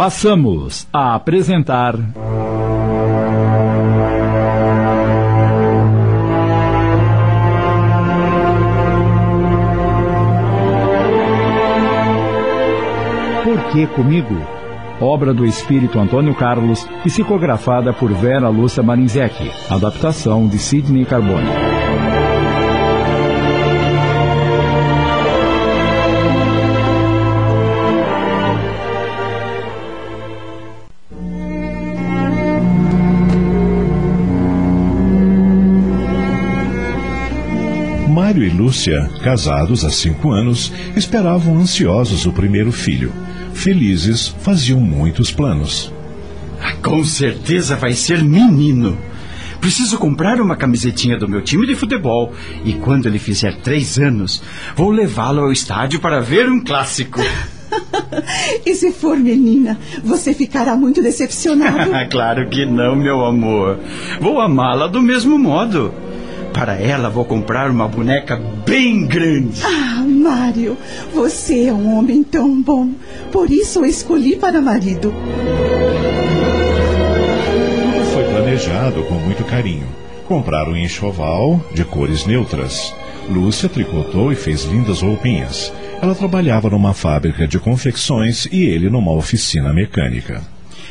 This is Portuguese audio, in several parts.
Passamos a apresentar. Por que comigo? Obra do espírito Antônio Carlos, psicografada por Vera Lúcia Marinzec. Adaptação de Sidney Carbone. Mário e Lúcia, casados há cinco anos, esperavam ansiosos o primeiro filho. Felizes, faziam muitos planos. Ah, com certeza vai ser menino. Preciso comprar uma camisetinha do meu time de futebol. E quando ele fizer três anos, vou levá-lo ao estádio para ver um clássico. e se for menina, você ficará muito decepcionado. claro que não, meu amor. Vou amá-la do mesmo modo. Para ela, vou comprar uma boneca bem grande. Ah, Mário, você é um homem tão bom. Por isso o escolhi para marido. Tudo foi planejado com muito carinho. Compraram um enxoval de cores neutras. Lúcia tricotou e fez lindas roupinhas. Ela trabalhava numa fábrica de confecções e ele numa oficina mecânica.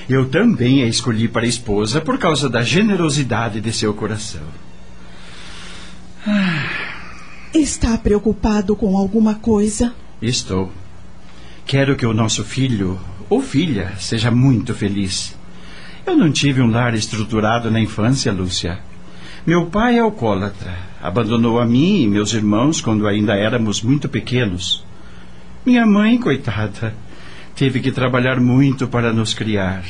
Eu também a escolhi para esposa por causa da generosidade de seu coração. Está preocupado com alguma coisa? Estou. Quero que o nosso filho ou filha seja muito feliz. Eu não tive um lar estruturado na infância, Lúcia. Meu pai é alcoólatra. Abandonou a mim e meus irmãos quando ainda éramos muito pequenos. Minha mãe, coitada, teve que trabalhar muito para nos criar.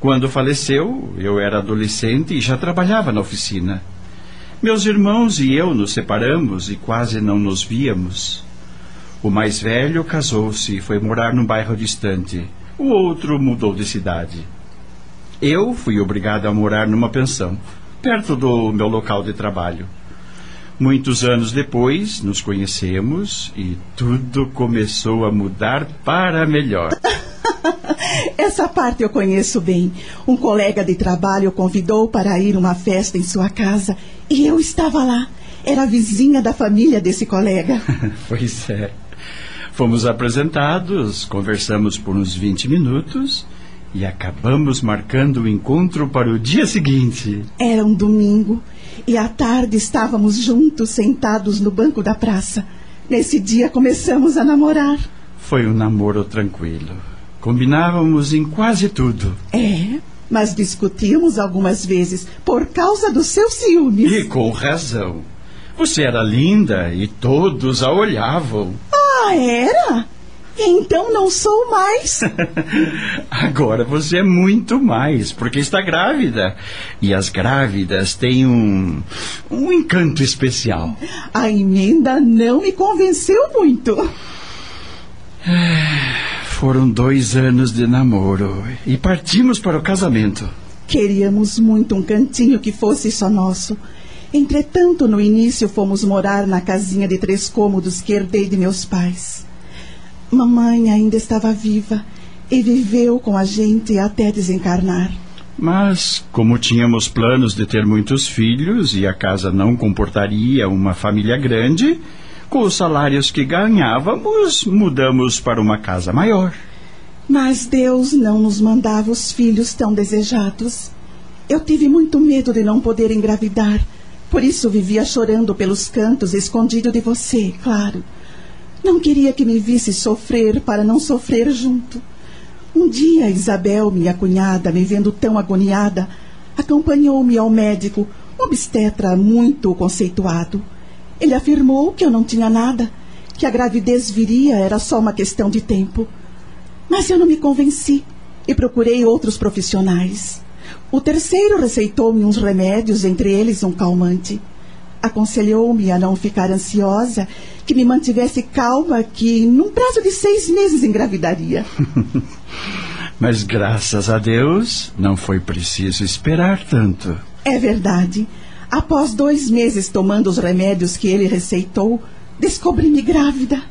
Quando faleceu, eu era adolescente e já trabalhava na oficina. Meus irmãos e eu nos separamos e quase não nos víamos. O mais velho casou-se e foi morar num bairro distante. O outro mudou de cidade. Eu fui obrigado a morar numa pensão, perto do meu local de trabalho. Muitos anos depois, nos conhecemos e tudo começou a mudar para melhor. Essa parte eu conheço bem. Um colega de trabalho convidou para ir uma festa em sua casa e eu estava lá. Era vizinha da família desse colega. pois é. Fomos apresentados, conversamos por uns 20 minutos e acabamos marcando o encontro para o dia seguinte. Era um domingo e à tarde estávamos juntos sentados no banco da praça. Nesse dia começamos a namorar. Foi um namoro tranquilo. Combinávamos em quase tudo. É, mas discutíamos algumas vezes por causa dos seus ciúmes. E com razão. Você era linda e todos a olhavam. Ah, era? Então não sou mais. Agora você é muito mais, porque está grávida. E as grávidas têm um. um encanto especial. A emenda não me convenceu muito. Foram dois anos de namoro e partimos para o casamento. Queríamos muito um cantinho que fosse só nosso. Entretanto, no início fomos morar na casinha de três cômodos que herdei de meus pais. Mamãe ainda estava viva e viveu com a gente até desencarnar. Mas, como tínhamos planos de ter muitos filhos e a casa não comportaria uma família grande, com os salários que ganhávamos, mudamos para uma casa maior. Mas Deus não nos mandava os filhos tão desejados. Eu tive muito medo de não poder engravidar. Por isso vivia chorando pelos cantos, escondido de você, claro. Não queria que me visse sofrer para não sofrer junto. Um dia, Isabel, minha cunhada, me vendo tão agoniada, acompanhou-me ao médico, obstetra muito conceituado. Ele afirmou que eu não tinha nada, que a gravidez viria era só uma questão de tempo. Mas eu não me convenci e procurei outros profissionais. O terceiro receitou-me uns remédios, entre eles um calmante. Aconselhou-me a não ficar ansiosa, que me mantivesse calma, que num prazo de seis meses engravidaria. Mas graças a Deus não foi preciso esperar tanto. É verdade. Após dois meses tomando os remédios que ele receitou, descobri-me grávida.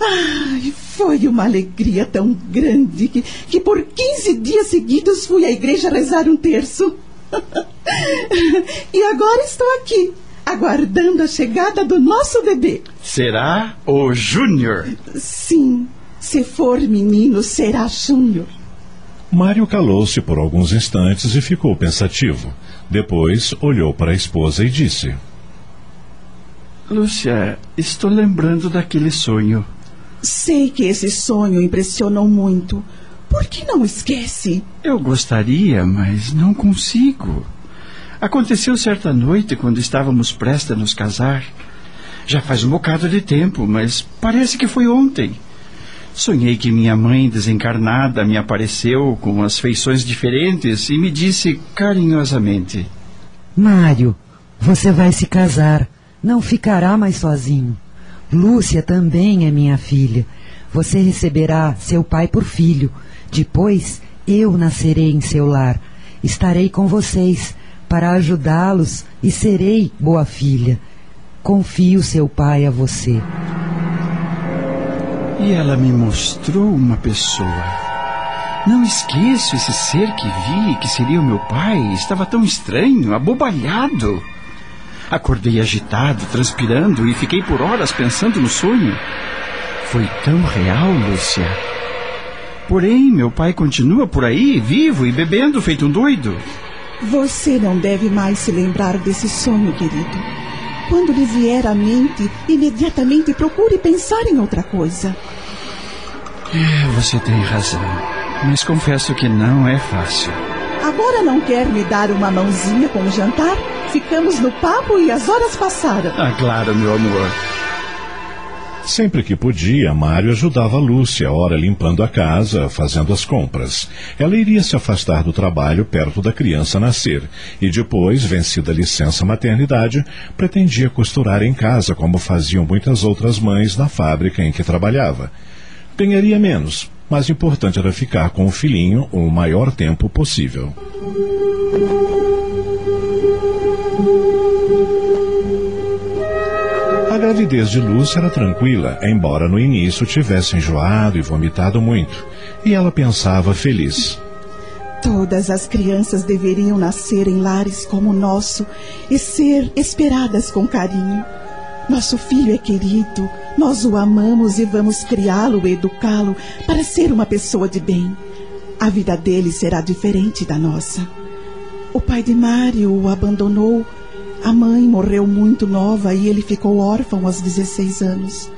Ai, foi uma alegria tão grande que, que por 15 dias seguidos fui à igreja rezar um terço. e agora estou aqui, aguardando a chegada do nosso bebê. Será o Júnior? Sim, se for menino, será Júnior. Mário calou-se por alguns instantes e ficou pensativo. Depois olhou para a esposa e disse: Lúcia, estou lembrando daquele sonho. Sei que esse sonho impressionou muito. Por que não esquece? Eu gostaria, mas não consigo. Aconteceu certa noite quando estávamos prestes a nos casar. Já faz um bocado de tempo, mas parece que foi ontem. Sonhei que minha mãe desencarnada me apareceu com as feições diferentes e me disse carinhosamente: Mário, você vai se casar. Não ficará mais sozinho. Lúcia também é minha filha. Você receberá seu pai por filho. Depois eu nascerei em seu lar. Estarei com vocês para ajudá-los e serei boa filha. Confio seu pai a você. E ela me mostrou uma pessoa. Não esqueço esse ser que vi, que seria o meu pai. Estava tão estranho, abobalhado. Acordei agitado, transpirando e fiquei por horas pensando no sonho. Foi tão real, Lúcia. Porém, meu pai continua por aí, vivo e bebendo, feito um doido. Você não deve mais se lembrar desse sonho, querido. Quando lhe vier à mente, imediatamente procure pensar em outra coisa. É, você tem razão. Mas confesso que não é fácil. Agora não quer me dar uma mãozinha com o jantar? Ficamos no papo e as horas passaram. Ah, claro, meu amor. Sempre que podia, Mário ajudava Lúcia, ora limpando a casa, fazendo as compras. Ela iria se afastar do trabalho perto da criança nascer e depois, vencida a licença maternidade, pretendia costurar em casa como faziam muitas outras mães na fábrica em que trabalhava. Ganharia menos, mas importante era ficar com o filhinho o maior tempo possível. Gravidez de Lúcia era tranquila, embora no início tivesse enjoado e vomitado muito, e ela pensava feliz. Todas as crianças deveriam nascer em lares como o nosso e ser esperadas com carinho. Nosso filho é querido, nós o amamos e vamos criá-lo e educá-lo para ser uma pessoa de bem. A vida dele será diferente da nossa. O pai de Mário o abandonou a mãe morreu muito nova e ele ficou órfão aos 16 anos.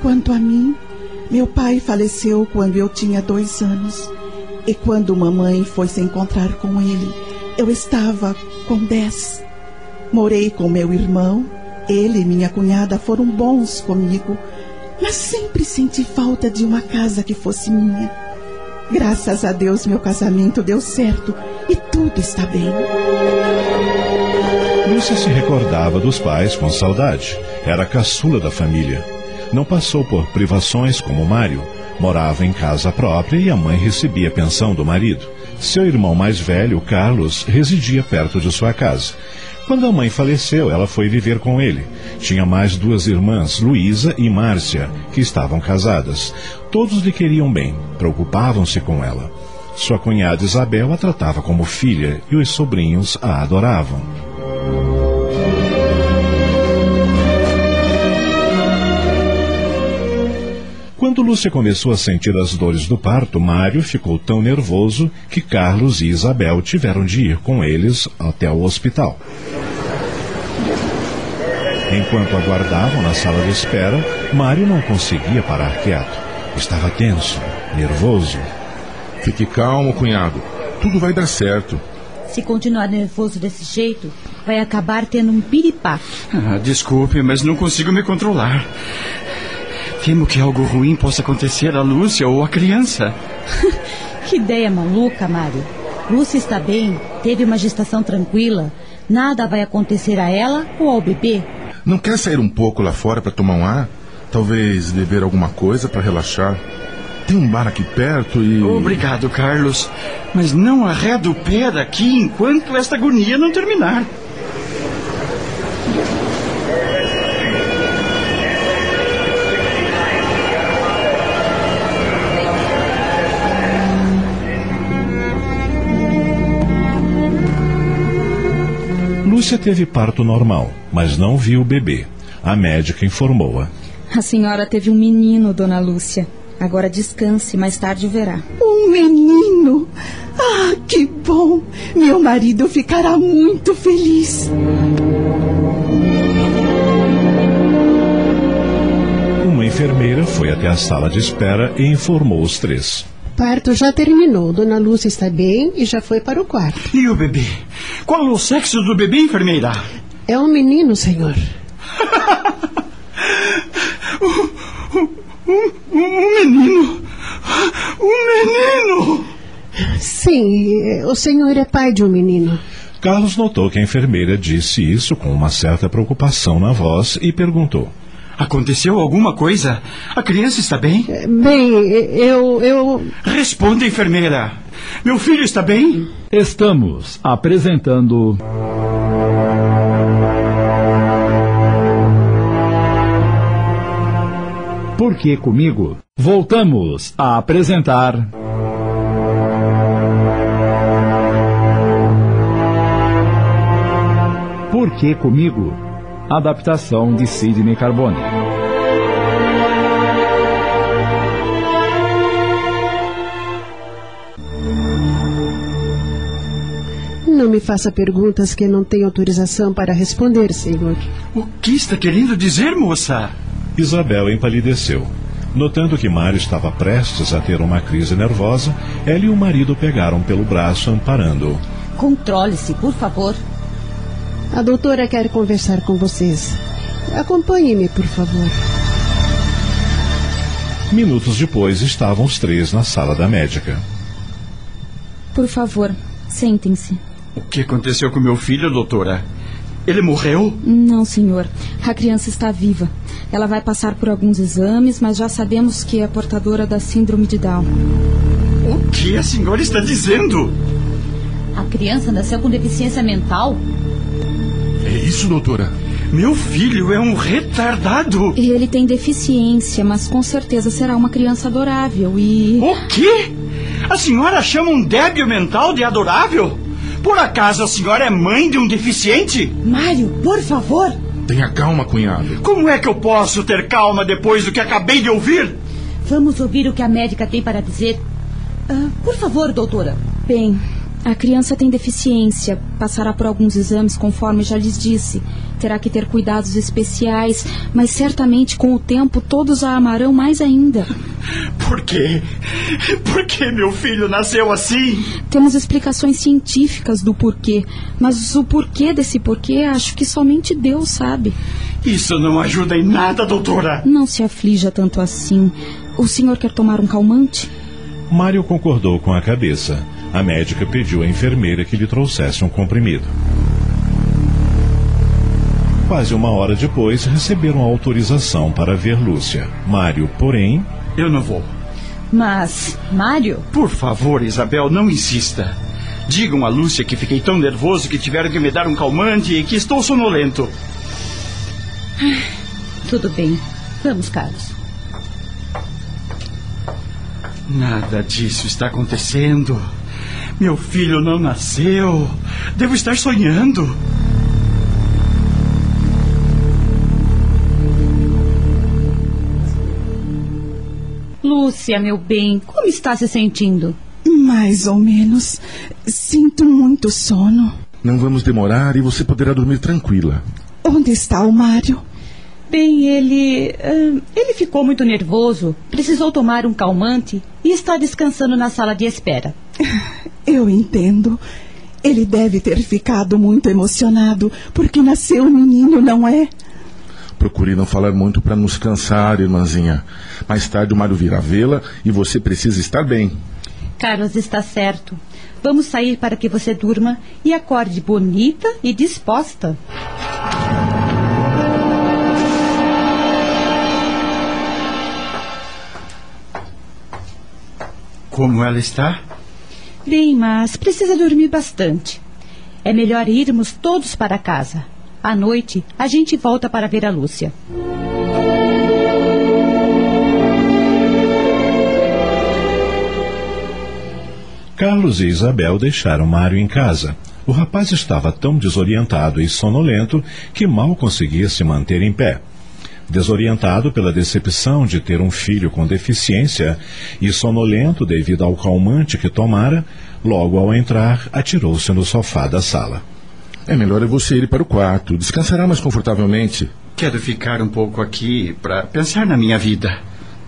Quanto a mim, meu pai faleceu quando eu tinha dois anos. E quando mamãe foi se encontrar com ele, eu estava com dez. Morei com meu irmão, ele e minha cunhada foram bons comigo, mas sempre senti falta de uma casa que fosse minha. Graças a Deus, meu casamento deu certo e tudo está bem. Lúcia se recordava dos pais com saudade. Era caçula da família. Não passou por privações como Mário. Morava em casa própria e a mãe recebia pensão do marido. Seu irmão mais velho, Carlos, residia perto de sua casa. Quando a mãe faleceu, ela foi viver com ele. Tinha mais duas irmãs, Luísa e Márcia, que estavam casadas. Todos lhe queriam bem, preocupavam-se com ela. Sua cunhada Isabel a tratava como filha e os sobrinhos a adoravam. Quando Lúcia começou a sentir as dores do parto, Mário ficou tão nervoso que Carlos e Isabel tiveram de ir com eles até o hospital. Enquanto aguardavam na sala de espera, Mário não conseguia parar quieto. Estava tenso, nervoso. Fique calmo, cunhado. Tudo vai dar certo. Se continuar nervoso desse jeito, vai acabar tendo um piripaque. Ah, desculpe, mas não consigo me controlar. Temo que algo ruim possa acontecer a Lúcia ou a criança. que ideia maluca, Mário. Lúcia está bem, teve uma gestação tranquila. Nada vai acontecer a ela ou ao bebê. Não quer sair um pouco lá fora para tomar um ar? Talvez beber alguma coisa para relaxar? Tem um bar aqui perto e. Obrigado, Carlos. Mas não arreda o pé daqui enquanto esta agonia não terminar. Lúcia teve parto normal, mas não viu o bebê. A médica informou-a. A senhora teve um menino, dona Lúcia. Agora descanse, mais tarde verá. Um menino! Ah, que bom! Meu marido ficará muito feliz. Uma enfermeira foi até a sala de espera e informou os três. Parto já terminou. Dona Lúcia está bem e já foi para o quarto. E o bebê? Qual o sexo do bebê, enfermeira? É um menino, senhor. um, um menino! Um menino! Sim, o senhor é pai de um menino. Carlos notou que a enfermeira disse isso com uma certa preocupação na voz e perguntou: Aconteceu alguma coisa? A criança está bem? Bem, eu. eu... Responda, enfermeira. Meu filho está bem? Estamos apresentando. Por que comigo? Voltamos a apresentar. Por que comigo? Adaptação de Sidney Carbone. Me faça perguntas que não tenho autorização para responder, senhor. O que está querendo dizer, moça? Isabel empalideceu. Notando que Mário estava prestes a ter uma crise nervosa, ela e o marido pegaram pelo braço, amparando-o. Controle-se, por favor. A doutora quer conversar com vocês. Acompanhe-me, por favor. Minutos depois, estavam os três na sala da médica. Por favor, sentem-se. O que aconteceu com meu filho, doutora? Ele morreu? Não, senhor. A criança está viva. Ela vai passar por alguns exames, mas já sabemos que é portadora da síndrome de Down. O que a senhora está dizendo? A criança nasceu com deficiência mental? É isso, doutora? Meu filho é um retardado. Ele tem deficiência, mas com certeza será uma criança adorável e. O quê? A senhora chama um débil mental de adorável? Por acaso a senhora é mãe de um deficiente? Mário, por favor. Tenha calma, cunhado. Como é que eu posso ter calma depois do que acabei de ouvir? Vamos ouvir o que a médica tem para dizer. Ah, por favor, doutora. Bem, a criança tem deficiência, passará por alguns exames, conforme já lhes disse. Terá que ter cuidados especiais, mas certamente com o tempo todos a amarão mais ainda. Por quê? Por que meu filho nasceu assim? Temos explicações científicas do porquê, mas o porquê desse porquê acho que somente Deus sabe. Isso não ajuda em nada, doutora. Não se aflija tanto assim. O senhor quer tomar um calmante? Mário concordou com a cabeça. A médica pediu à enfermeira que lhe trouxesse um comprimido. Quase uma hora depois, receberam autorização para ver Lúcia. Mário, porém. Eu não vou. Mas, Mário. Por favor, Isabel, não insista. Digam a Lúcia que fiquei tão nervoso que tiveram que me dar um calmante e que estou sonolento. Tudo bem. Vamos, Carlos. Nada disso está acontecendo. Meu filho não nasceu. Devo estar sonhando. Lúcia, meu bem, como está se sentindo? Mais ou menos. Sinto muito sono. Não vamos demorar e você poderá dormir tranquila. Onde está o Mário? Bem, ele. ah, ele ficou muito nervoso, precisou tomar um calmante e está descansando na sala de espera. Eu entendo. Ele deve ter ficado muito emocionado porque nasceu um menino, não é? Procure não falar muito para nos cansar, irmãzinha. Mais tarde o Mário virá vê-la e você precisa estar bem. Carlos está certo. Vamos sair para que você durma e acorde bonita e disposta. Como ela está? Bem, mas precisa dormir bastante. É melhor irmos todos para casa. À noite, a gente volta para ver a Lúcia. Carlos e Isabel deixaram Mário em casa. O rapaz estava tão desorientado e sonolento que mal conseguia se manter em pé. Desorientado pela decepção de ter um filho com deficiência e sonolento devido ao calmante que tomara, logo ao entrar, atirou-se no sofá da sala. É melhor você ir para o quarto. Descansará mais confortavelmente. Quero ficar um pouco aqui para pensar na minha vida.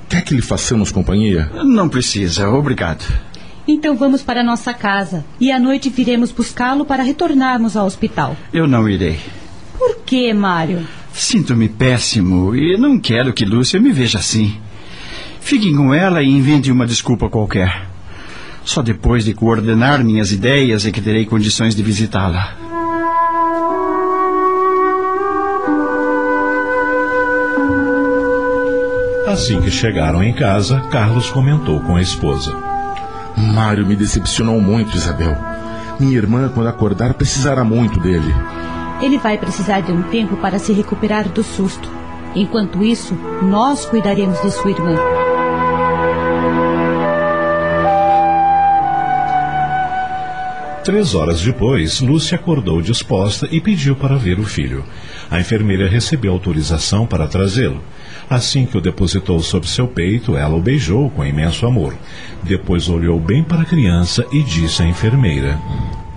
Quer que lhe façamos companhia? Não precisa, obrigado. Então vamos para nossa casa e à noite viremos buscá-lo para retornarmos ao hospital. Eu não irei. Por que, Mário? Sinto-me péssimo e não quero que Lúcia me veja assim. Fiquem com ela e invente uma desculpa qualquer. Só depois de coordenar minhas ideias é que terei condições de visitá-la. Assim que chegaram em casa, Carlos comentou com a esposa. Mário me decepcionou muito, Isabel. Minha irmã, quando acordar, precisará muito dele. Ele vai precisar de um tempo para se recuperar do susto. Enquanto isso, nós cuidaremos de sua irmã. Três horas depois, Lúcia acordou disposta e pediu para ver o filho. A enfermeira recebeu autorização para trazê-lo. Assim que o depositou sobre seu peito, ela o beijou com imenso amor. Depois olhou bem para a criança e disse à enfermeira: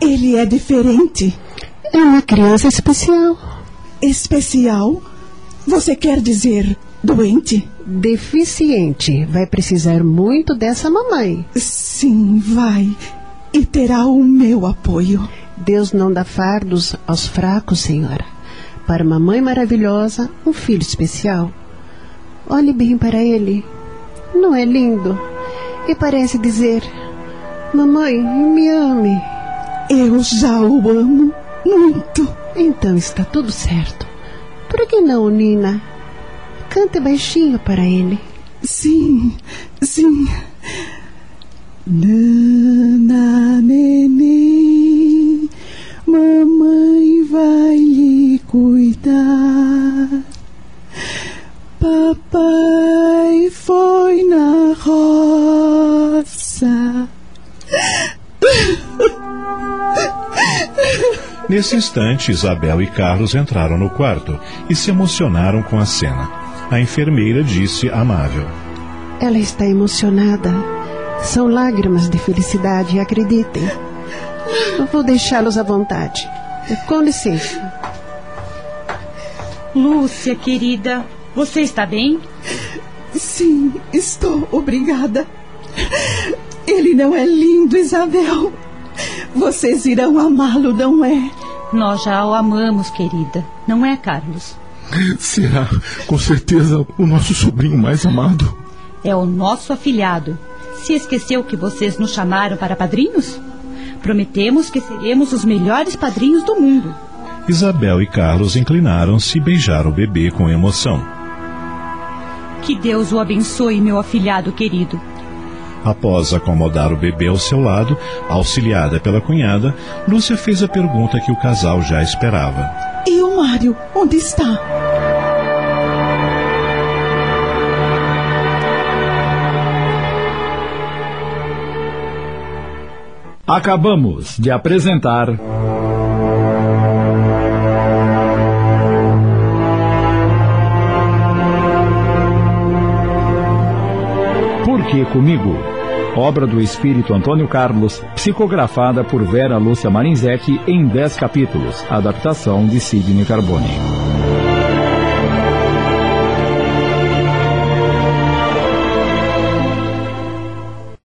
Ele é diferente. É uma criança especial. Especial? Você quer dizer doente? Deficiente. Vai precisar muito dessa mamãe. Sim, vai. E terá o meu apoio. Deus não dá fardos aos fracos, senhora. Para uma mãe maravilhosa, um filho especial. Olhe bem para ele. Não é lindo? E parece dizer: Mamãe, me ame. Eu já o amo muito. Então está tudo certo. Por que não, Nina? Cante baixinho para ele. Sim, sim. Nana, neném, mamãe vai lhe cuidar. Papai foi na roça. Nesse instante, Isabel e Carlos entraram no quarto e se emocionaram com a cena. A enfermeira disse amável: Ela está emocionada. São lágrimas de felicidade, acreditem. Eu vou deixá-los à vontade. Com licença. Lúcia, querida, você está bem? Sim, estou, obrigada. Ele não é lindo, Isabel. Vocês irão amá-lo, não é? Nós já o amamos, querida. Não é, Carlos? Será, com certeza, o nosso sobrinho mais amado. É o nosso afilhado. Se esqueceu que vocês nos chamaram para padrinhos? Prometemos que seremos os melhores padrinhos do mundo. Isabel e Carlos inclinaram-se e beijaram o bebê com emoção. Que Deus o abençoe, meu afilhado querido. Após acomodar o bebê ao seu lado, auxiliada pela cunhada, Lúcia fez a pergunta que o casal já esperava. E o Mário, onde está? Acabamos de apresentar. Que comigo? Obra do espírito Antônio Carlos, psicografada por Vera Lúcia Marinzec em 10 capítulos. Adaptação de Sidney Carbone.